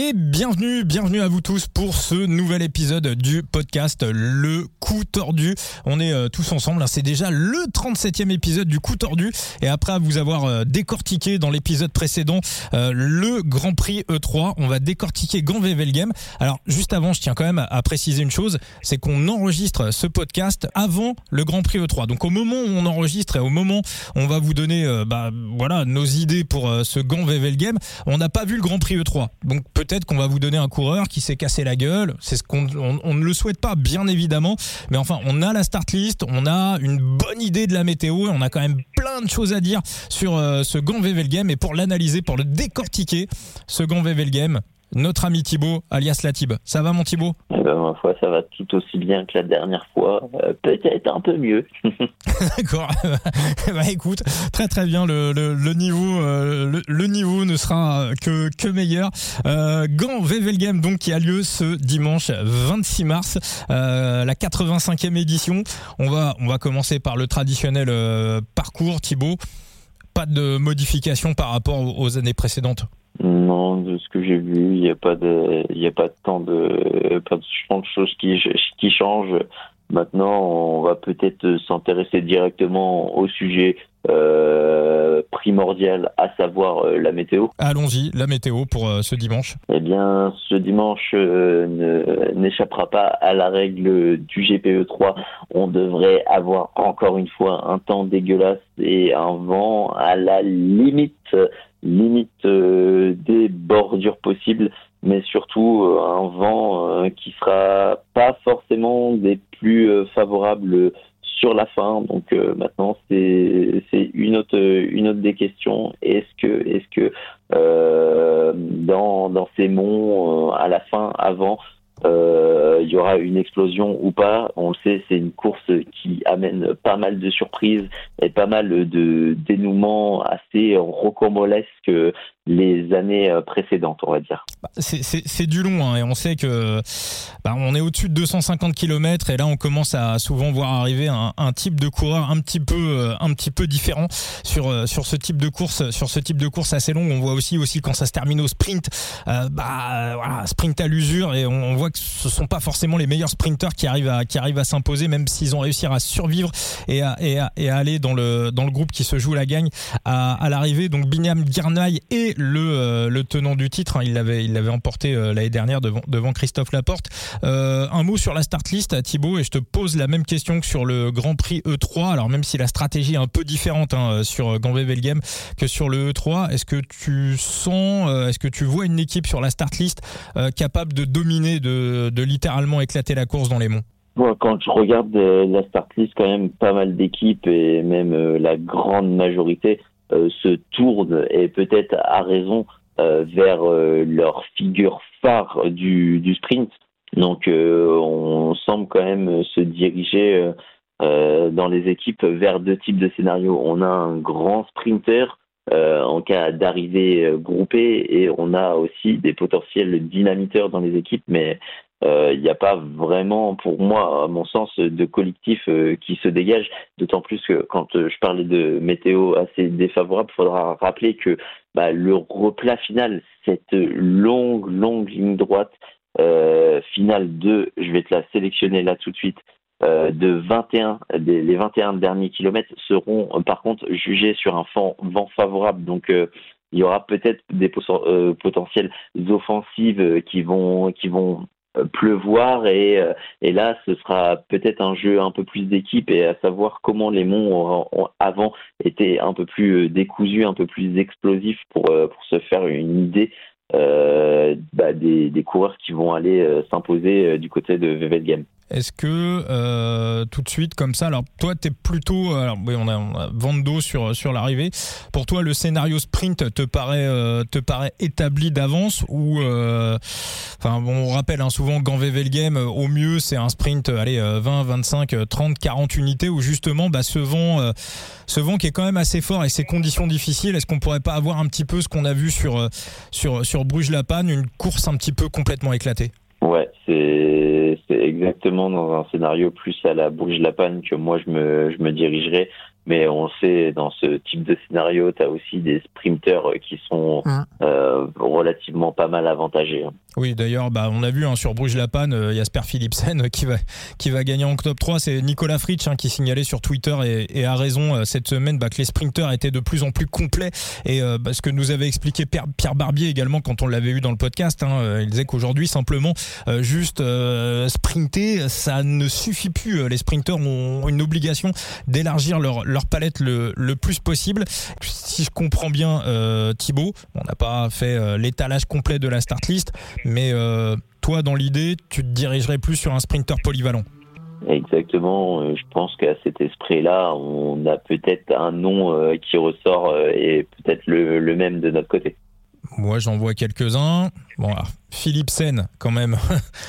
Et bienvenue, bienvenue à vous tous pour ce nouvel épisode du podcast Le Coup Tordu. On est euh, tous ensemble, hein. c'est déjà le 37e épisode du Coup Tordu. Et après vous avoir euh, décortiqué dans l'épisode précédent euh, le Grand Prix E3, on va décortiquer Game. Alors juste avant, je tiens quand même à préciser une chose, c'est qu'on enregistre ce podcast avant le Grand Prix E3. Donc au moment où on enregistre et au moment où on va vous donner bah, voilà, nos idées pour ce Game, on n'a pas vu le Grand Prix E3. Donc peut-être qu'on va vous donner un coureur qui s'est cassé la gueule. C'est ce qu'on on, ne le souhaite pas, bien évidemment. Mais enfin, on a la start list, on a une bonne idée de la météo et on a quand même plein de choses à dire sur euh, ce Gant VVL Game. Et pour l'analyser, pour le décortiquer, ce Gant VVL Game, notre ami Thibaut, alias Latib. Ça va mon Thibaut? Eh ben, Ma foi, ça va tout aussi bien que la dernière fois. Euh, peut-être un peu mieux. D'accord. bah écoute, très très bien. Le, le, niveau euh, le, niveau ne sera que, que meilleur. Euh, Gant donc qui a lieu ce dimanche 26 mars, euh, la 85e édition. On va on va commencer par le traditionnel parcours Thibaut. Pas de modification par rapport aux années précédentes? Non, de ce que n'y a pas de, il a pas tant de, pas de choses qui, qui changent. Maintenant, on va peut-être s'intéresser directement au sujet euh, primordial, à savoir euh, la météo. Allons-y, la météo pour euh, ce dimanche. Eh bien, ce dimanche n'échappera pas à la règle du GPE 3. On devrait avoir encore une fois un temps dégueulasse et un vent à la limite limite euh, des bordures possibles, mais surtout euh, un vent euh, qui sera pas forcément des plus favorables sur la fin. Donc maintenant c'est une autre une autre des questions. Est-ce que est-ce que dans dans ces monts à la fin avant euh, il y aura une explosion ou pas? On le sait, c'est une course qui amène pas mal de surprises et pas mal de dénouements assez rocambolesques les années euh, précédentes, on va dire. Bah, c'est du long hein, et on sait que bah, on est au-dessus de 250 km et là on commence à souvent voir arriver un, un, type de coureur un petit peu euh, un petit peu différent sur euh, sur ce type de course sur ce type de course assez longue. On voit aussi aussi quand ça se termine au sprint, bah voilà sprint à l'usure et on, voit que ce sont pas forcément les meilleurs sprinteurs qui arrivent à qui arrivent à s'imposer même s'ils ont réussi à survivre et à, et à, et à aller dans le dans le groupe qui se joue la gagne à, à l'arrivée. Donc Binyam Girnay et le, euh, le tenant du titre. Hein, il l'avait il emporté euh, l'année dernière devant, devant Christophe Laporte. Euh, un mot sur la start list, Thibaut, et je te pose la même question que sur le Grand Prix E3. Alors même si la stratégie est un peu différente hein, sur Gambé Belgame que sur le E3, est-ce que tu sens, est-ce que tu vois une équipe sur la start list capable de dominer, de, littéralement éclater la course dans les monts? Quand je regarde la start list, quand même pas mal d'équipes et même la grande majorité se tournent et peut-être à raison euh, vers euh, leur figure phare du, sprint. Donc on semble quand même se diriger dans les équipes vers deux types de scénarios. On a un grand sprinter euh, en cas d'arrivée groupée et on a aussi des potentiels dynamiteurs dans les équipes, mais euh, il n'y a pas vraiment, pour moi, à mon sens, de collectif euh, qui se dégage. D'autant plus que quand euh, je parlais de météo assez défavorable, il faudra rappeler que bah, le replat final, cette longue, longue ligne droite finale de, je vais te la sélectionner là tout de suite, de 21, les 21 derniers kilomètres seront par contre jugés sur un vent favorable. Donc il y aura peut-être des potentielles offensives qui vont qui vont euh, pleuvoir et, euh, et là ce sera peut-être un jeu un peu plus d'équipe et à savoir comment les monts ont, avant étaient un peu plus euh, décousus, un peu plus explosifs pour, pour se faire une idée euh, bah, des, coureurs qui vont aller s'imposer du côté de Vevet Game. Est-ce que euh, tout de suite comme ça, alors toi tu es plutôt, on a, a vente d'eau sur sur l'arrivée. Pour toi le scénario sprint te paraît euh, te paraît établi d'avance ou, euh, enfin bon, on rappelle hein, souvent Gant VV Game au mieux c'est un sprint, allez 20, 25, 30, 40 unités où justement bah, ce vent, ce vent qui est quand même assez fort et ces conditions difficiles, est-ce qu'on pourrait pas avoir un petit peu ce qu'on a vu sur sur Bruges-la-Panne, une course un petit peu complètement éclatée? Ouais, c'est exactement dans un scénario plus à la bouge la panne que moi je me, je me dirigerai. Mais on sait dans ce type de scénario, tu as aussi des sprinters qui sont mmh. euh, relativement pas mal avantagés. Hein. Oui, d'ailleurs, bah, on a vu hein, sur Bruges-la-Panne, euh, Jasper Philipsen qui va, qui va gagner en top 3. C'est Nicolas Fritsch hein, qui signalait sur Twitter et, et a raison euh, cette semaine bah, que les sprinters étaient de plus en plus complets. Et euh, bah, ce que nous avait expliqué Pierre Barbier également quand on l'avait vu dans le podcast, hein, il disait qu'aujourd'hui, simplement, juste sprinter, ça ne suffit plus. Les sprinters ont une obligation d'élargir leur, leur palette le, le plus possible. Si je comprends bien, Thibaut, on n'a pas fait l'étalage complet de la start list, mais euh, toi, dans l'idée, tu te dirigerais plus sur un sprinter polyvalent. Exactement. Euh, je pense qu'à cet esprit-là, on a peut-être un nom euh, qui ressort et peut-être le, même de notre côté. Moi, j'en vois quelques-uns. Bon, Philippe Sen, quand même,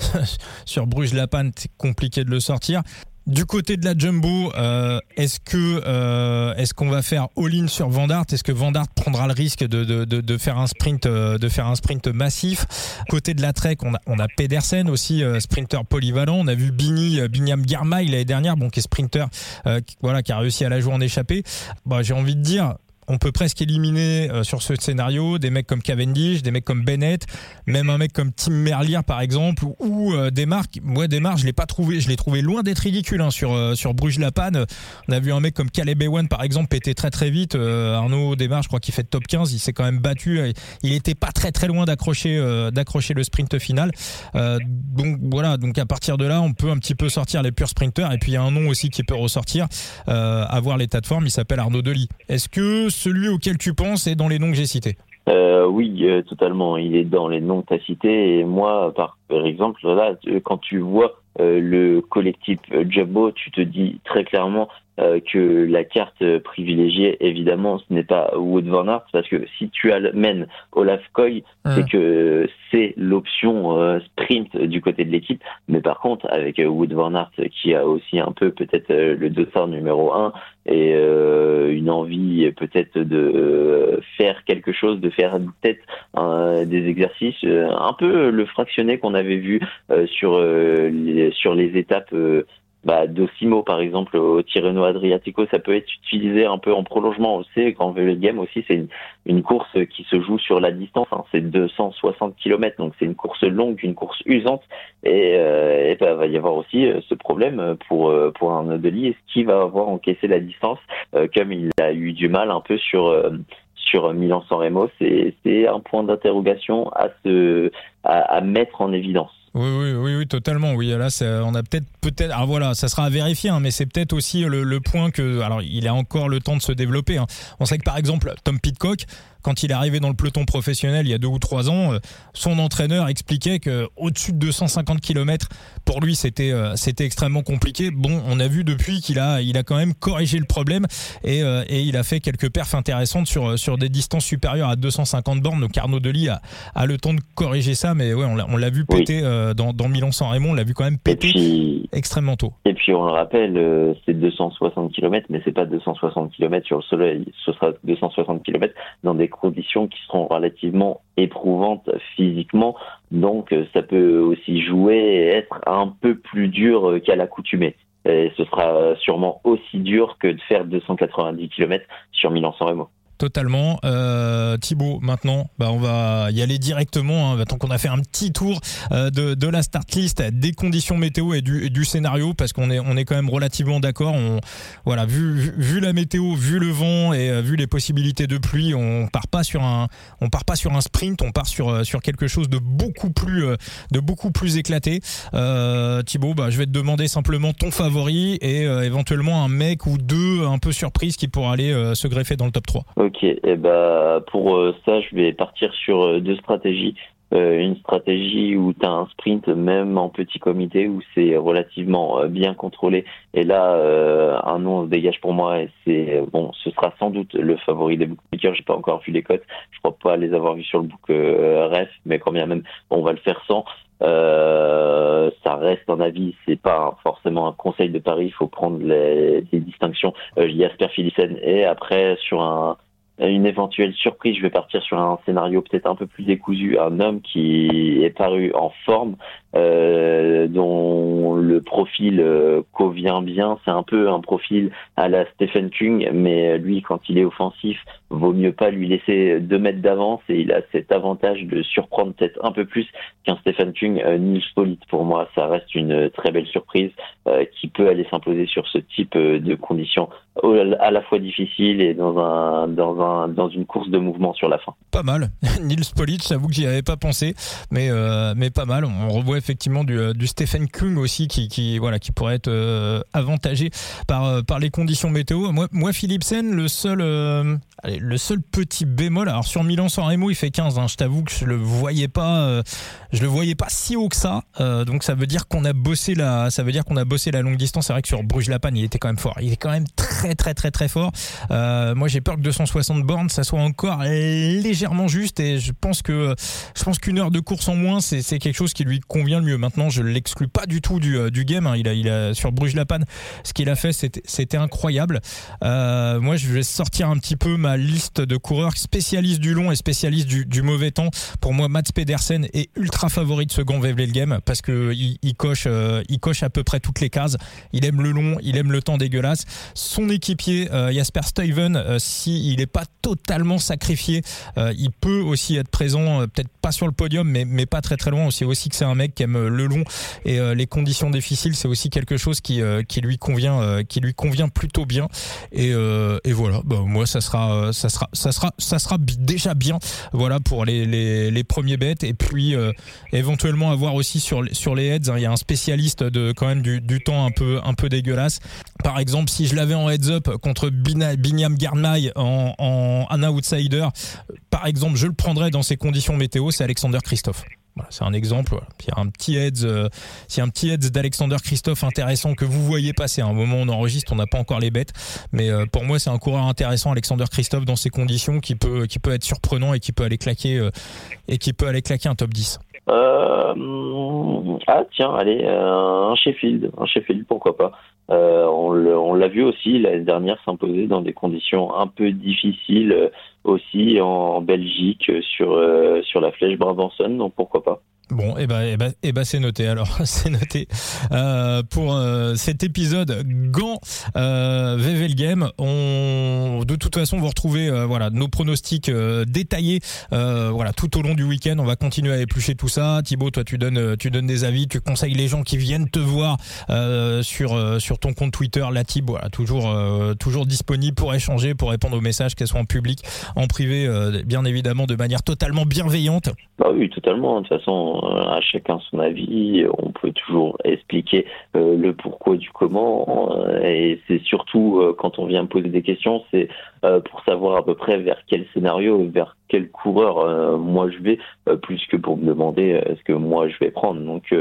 sur Bruges-la-Panne, c'est compliqué de le sortir. Du côté de la jumbo, euh, est-ce que euh, est-ce qu'on va faire all-in sur Vandart Est-ce que Vandart prendra le risque de, de, de, faire un sprint euh, de faire un sprint massif? Côté de la Trek, on a, on a Pedersen aussi sprinter polyvalent. On a vu Bini Binyam Girmay l'année dernière, bon qui est sprinter, voilà qui a réussi à la jouer en échappée. Bah, j'ai envie de dire on peut presque éliminer euh, sur ce scénario des mecs comme Cavendish, des mecs comme Bennett, même un mec comme Tim Merlier par exemple, ou, euh, des marques. Moi, des marques, je l'ai pas trouvé, je l'ai trouvé loin d'être ridicule hein, sur euh, sur Bruges La Panne. On a vu un mec comme Caleb Ewan par exemple péter très très vite. Arnaud Desmar, je crois qu'il fait top 15, il s'est quand même battu. Il était pas très très loin d'accrocher d'accrocher le sprint final. donc voilà, donc à partir de là, on peut un petit peu sortir les purs sprinters. Et puis il y a un nom aussi qui peut ressortir, à voir l'état de forme. Il s'appelle Arnaud Delis. Est-ce que celui auquel tu penses est dans les noms que j'ai cités euh, oui, euh, totalement. Il est dans les noms que tu as cités. Moi, par, exemple, là, quand tu vois euh, le collectif Jumbo, tu te dis très clairement que la carte privilégiée, évidemment, ce n'est pas Wood Van Aert, parce que si tu amènes Olaf Koy, c'est que c'est l'option sprint du côté de l'équipe. Mais par contre, avec Wood Van Aert, qui a aussi un peu peut-être le dossard numéro 1, et euh, une envie peut-être de euh, faire quelque chose, de faire peut-être des exercices, euh, un peu le fractionné qu'on avait vu sur les, sur les étapes bah, Dosimo par exemple au Tirreno Adriatico, ça peut être utilisé un peu en prolongement. On sait qu'en game aussi, c'est une, course qui se joue sur la distance. Hein. c'est 260 km, donc c'est une course longue, une course usante. Et, euh, bah, va y avoir aussi euh, ce problème pour euh, pour un Odeli. Est-ce qu'il va avoir encaissé la distance euh, comme il a eu du mal un peu sur sur Milan-San Remo C'est un point d'interrogation à se à mettre en évidence. Oui, oui, oui, oui, totalement. Oui, là, on a peut-être, peut-être. Ah voilà, ça sera à vérifier, hein, mais c'est peut-être aussi le, point que, alors, il a encore le temps de se développer. Hein. On sait que par exemple, Tom Pitcock, quand il est arrivé dans le peloton professionnel il y a deux ou trois ans, euh, son entraîneur expliquait que au-dessus de 250 km, pour lui, c'était euh, c'était extrêmement compliqué. Bon, on a vu depuis qu'il a il a quand même corrigé le problème et, euh, et il a fait quelques perfs intéressantes sur sur des distances supérieures à 250 bornes. Donc Arnaud Delis a, a le temps de corriger ça, mais ouais, on l'a vu péter dans, dans Milan-San Raymond, on l'a vu quand même péter extrêmement tôt. Et puis on le rappelle, c'est 260 km, mais c'est pas 260 km sur le soleil, ce sera 260 km dans des conditions qui seront relativement éprouvantes physiquement. Donc euh, ça peut aussi jouer et être un peu plus dur qu'à l'accoutumée. Et ce sera sûrement aussi dur que de faire 290 km sur Milan-San Remo. Totalement. Euh, Thibaut, maintenant, bah, on va y aller directement. Hein, tant qu'on a fait un petit tour euh, de, de, la start list, des conditions météo et du, du scénario, parce qu'on est, on est quand même relativement d'accord. On, voilà, vu, vu, la météo, vu le vent et euh, vu les possibilités de pluie, on part pas sur un, on part pas sur un sprint, on part sur euh, sur quelque chose de beaucoup plus, de beaucoup plus éclaté. Thibaut, bah, je vais te demander simplement ton favori et éventuellement un mec ou deux un peu surprise qui pourra aller se greffer dans le top 3. Ok, et eh ben pour euh, ça, je vais partir sur euh, deux stratégies. Euh, une stratégie où tu as un sprint même en petit comité où c'est relativement bien contrôlé et là un nom se dégage pour moi et c'est bon ce sera sans doute le favori des bookmakers j'ai pas encore vu les cotes je crois pas les avoir vus sur le book ref mais quand bien même on va le faire sans ça reste un avis, c'est pas forcément un conseil de Paris. Il faut prendre les, les distinctions. Euh, Jasper Philipsen et après sur un une éventuelle surprise, je vais partir sur un scénario peut-être un peu plus décousu, un homme qui est paru en forme, euh, dont le profil euh, convient bien. C'est un peu un profil à la Stephen King, mais lui, quand il est offensif, vaut mieux pas lui laisser deux mètres d'avance et il a cet avantage de surprendre peut-être un peu plus qu'un Stephen King. Euh, Nils Polite, pour moi, ça reste une très belle surprise euh, qui peut aller s'imposer sur ce type de conditions à la fois difficiles et dans un dans un course de mouvement sur la fin. Pas mal, Nils Polite. J'avoue que j'y avais pas pensé, mais mais pas mal. On revoit effectivement du, euh, Stephen Kung aussi qui, voilà, qui pourrait être euh, avantagé par, euh, par les conditions météo. Moi, moi Philipsen, le seul, le seul petit bémol, alors sur Milan-San Remo, il fait 15. Hein, je t'avoue que je le voyais pas, je le voyais pas si haut que ça. donc ça veut dire qu'on a bossé la, ça veut dire qu'on a bossé la longue distance. C'est vrai que sur Bruges-la-Panne, il était quand même fort. Il est quand même très très très très fort. moi, j'ai peur que 260 bornes, ça soit encore légèrement juste et je pense que je pense qu'une heure de course en moins, c'est quelque chose qui lui convient le mieux. Maintenant, je l'exclus pas du tout du, euh, du game. Hein. Il, a, il a sur Bruges la panne, ce qu'il a fait, c'était incroyable. Euh, moi, je vais sortir un petit peu ma liste de coureurs spécialistes du long et spécialistes du, mauvais temps. Pour moi, Mats Pedersen est ultra favori de Grand le Game parce que il, coche, euh, coche à peu près toutes les cases. Il aime le long, il aime le temps dégueulasse. Son équipier Jasper Stuyven, si il est pas totalement sacrifié, il peut aussi être présent, peut-être pas sur le podium, mais mais pas très très loin. Aussi aussi que c'est un mec qui aime le long et euh, les conditions difficiles, c'est aussi quelque chose qui euh, qui lui convient euh, qui lui convient plutôt bien. Et, et voilà, bah, moi ça sera ça sera ça sera ça sera déjà bien. Voilà pour les les, les premiers bêtes et puis éventuellement avoir aussi sur sur les heads, hein, il y a un spécialiste de quand même du, du temps un peu un peu dégueulasse. Par exemple, si je l'avais en heads up contre Binyam Garnay en, en un outsider, par exemple, je le prendrais dans ces conditions météo, c'est Alexander Christophe. C'est un exemple. Voilà. S'il y a un petit heads, euh, d'Alexander Christophe intéressant que vous voyez passer, à un moment où on enregistre, on n'a pas encore les bêtes, mais euh, pour moi c'est un coureur intéressant, Alexander Christophe dans ces conditions, qui peut, qui peut être surprenant et qui peut aller claquer euh, et qui peut aller claquer un top 10. ah tiens, allez, un Sheffield, un Sheffield, pourquoi pas. On l'a vu aussi l'année dernière s'imposer dans des conditions un peu difficiles aussi en Belgique sur euh, sur la flèche Brabanson, donc pourquoi pas. Bon, et eh ben, eh ben, eh ben, c'est noté. Alors, c'est noté euh, pour euh, cet épisode Gant euh, VVL Game. On, de toute façon, vous retrouvez euh, voilà nos pronostics euh, détaillés voilà tout au long du week-end. On va continuer à éplucher tout ça. Thibaut, toi, tu donnes tu donnes des avis, tu conseilles les gens qui viennent te voir sur sur ton compte Twitter, la Thib, voilà, toujours toujours disponible pour échanger, pour répondre aux messages, qu'elles soient en public, en privé, bien évidemment, de manière totalement bienveillante. Bah oui, totalement. De toute façon à chacun son avis. On peut toujours expliquer euh, le pourquoi du comment. Euh, et c'est surtout quand on vient poser des questions, c'est pour savoir à peu près vers quel scénario, vers quel coureur moi je vais, plus que pour me demander ce que moi je vais prendre. Donc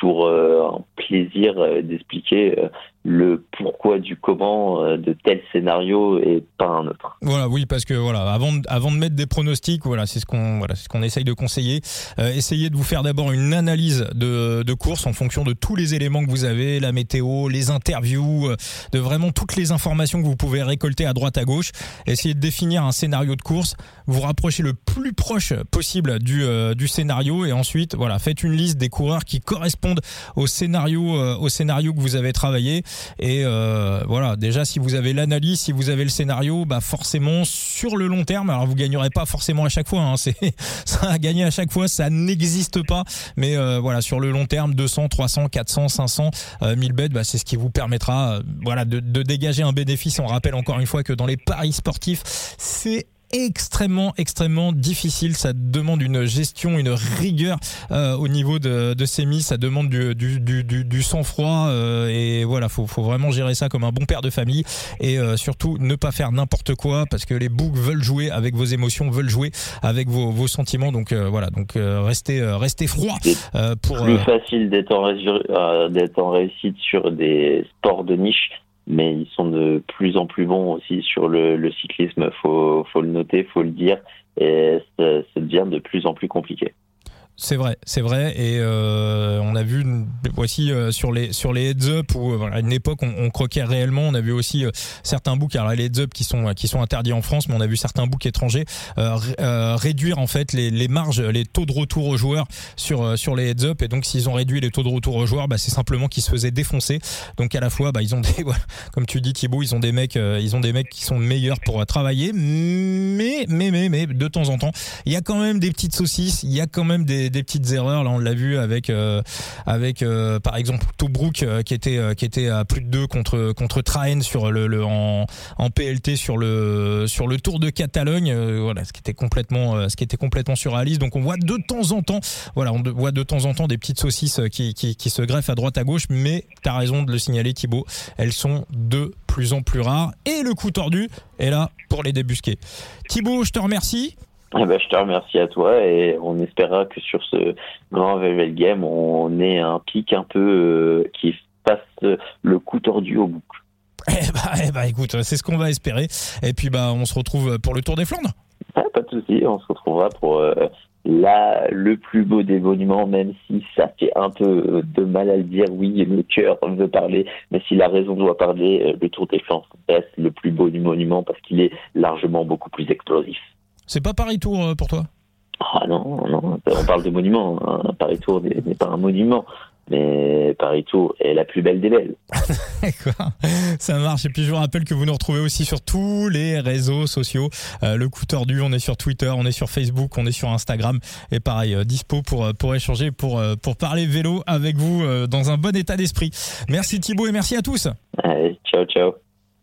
toujours un plaisir d'expliquer le pourquoi du comment euh, de tel scénario et pas un autre. Voilà, oui, parce que voilà, avant de, avant de mettre des pronostics, voilà, c'est ce qu'on voilà, c'est ce qu'on essaye de conseiller. Euh, essayez de vous faire d'abord une analyse de, de course en fonction de tous les éléments que vous avez, la météo, les interviews, euh, de vraiment toutes les informations que vous pouvez récolter à droite à gauche. Essayez de définir un scénario de course, vous rapprochez le plus proche possible du euh, du scénario et ensuite voilà, faites une liste des coureurs qui correspondent au scénario au scénario que vous avez travaillé et euh, voilà, déjà si vous avez l'analyse, si vous avez le scénario, bah forcément sur le long terme, alors vous gagnerez pas forcément à chaque fois, hein, c'est ça a gagné à chaque fois, ça n'existe pas, mais euh, voilà sur le long terme, 200, 300, 400, 500, 1000 bêtes, bah, c'est ce qui vous permettra, euh, voilà, de dégager un bénéfice. On rappelle encore une fois que dans les paris sportifs, c'est extrêmement extrêmement difficile. Ça demande une gestion, une rigueur euh, au niveau de, de ces mises. Ça demande du, du, du, du sang-froid euh, et voilà, faut, faut vraiment gérer ça comme un bon père de famille et euh, surtout ne pas faire n'importe quoi parce que les boucs veulent jouer avec vos émotions, veulent jouer avec vos, vos sentiments. Donc voilà, donc restez restez froid pour. Plus facile d'être en, d'être en réussite sur des sports de niche mais ils sont de plus en plus bons aussi sur le, cyclisme. Faut, faut le noter, faut le dire, et ça, ça devient de plus en plus compliqué. C'est vrai, c'est vrai, et euh, on a vu voici euh, sur les sur les heads up où à une époque on, croquait réellement. On a vu aussi certains books, alors les heads up qui sont qui sont interdits en France, mais on a vu certains books étrangers réduire en fait les, les marges, les taux de retour aux joueurs sur sur les heads up, et donc s'ils ont réduit les taux de retour aux joueurs, bah, c'est simplement qu'ils se faisaient défoncer. Donc à la fois, bah, ils ont des, comme tu dis Thibaut, ils ont des mecs, ils ont des mecs qui sont meilleurs pour travailler, mais mais mais mais de temps en temps, il y a quand même des petites saucisses, il y a quand même des des, petites erreurs. Là, on l'a vu avec euh, avec euh, par exemple Tobruk euh, qui était qui était à plus de 2 contre contre Traen sur le, en, en PLT sur le sur le Tour de Catalogne. voilà, ce qui était complètement ce qui était complètement surréaliste. Donc on voit de temps en temps, voilà, on voit de temps en temps des petites saucisses qui qui, qui se greffent à droite à gauche. Mais t'as raison de le signaler, Thibaut. Elles sont de plus en plus rares et le coup tordu est là pour les débusquer. Thibaut, je te remercie. Eh ben, je te remercie à toi et on espérera que sur ce grand Velvet Game, on ait un pic un peu euh, qui fasse le coup tordu au bouc. Eh bah, eh bah écoute, c'est ce qu'on va espérer. Et puis bah on se retrouve pour le Tour des Flandres. pas de souci, on se retrouvera pour euh, là le plus beau des monuments, même si ça fait un peu de mal à le dire. Oui, le cœur veut parler, mais si la raison doit parler, euh, le Tour des Flandres reste le plus beau du monument parce qu'il est largement beaucoup plus explosif. C'est pas Paris Tour euh, pour toi Ah non, non, on parle de monument. Hein. Paris Tour n'est pas un monument. Mais Paris Tour est la plus belle des belles. D'accord, ça marche. Et puis je vous rappelle que vous nous retrouvez aussi sur tous les réseaux sociaux. Euh, le coup tordu, on est sur Twitter, on est sur Facebook, on est sur Instagram. Et pareil, euh, dispo pour, pour échanger, pour, pour parler vélo avec vous dans un bon état d'esprit. Merci Thibaut et merci à tous. Allez, ciao, ciao.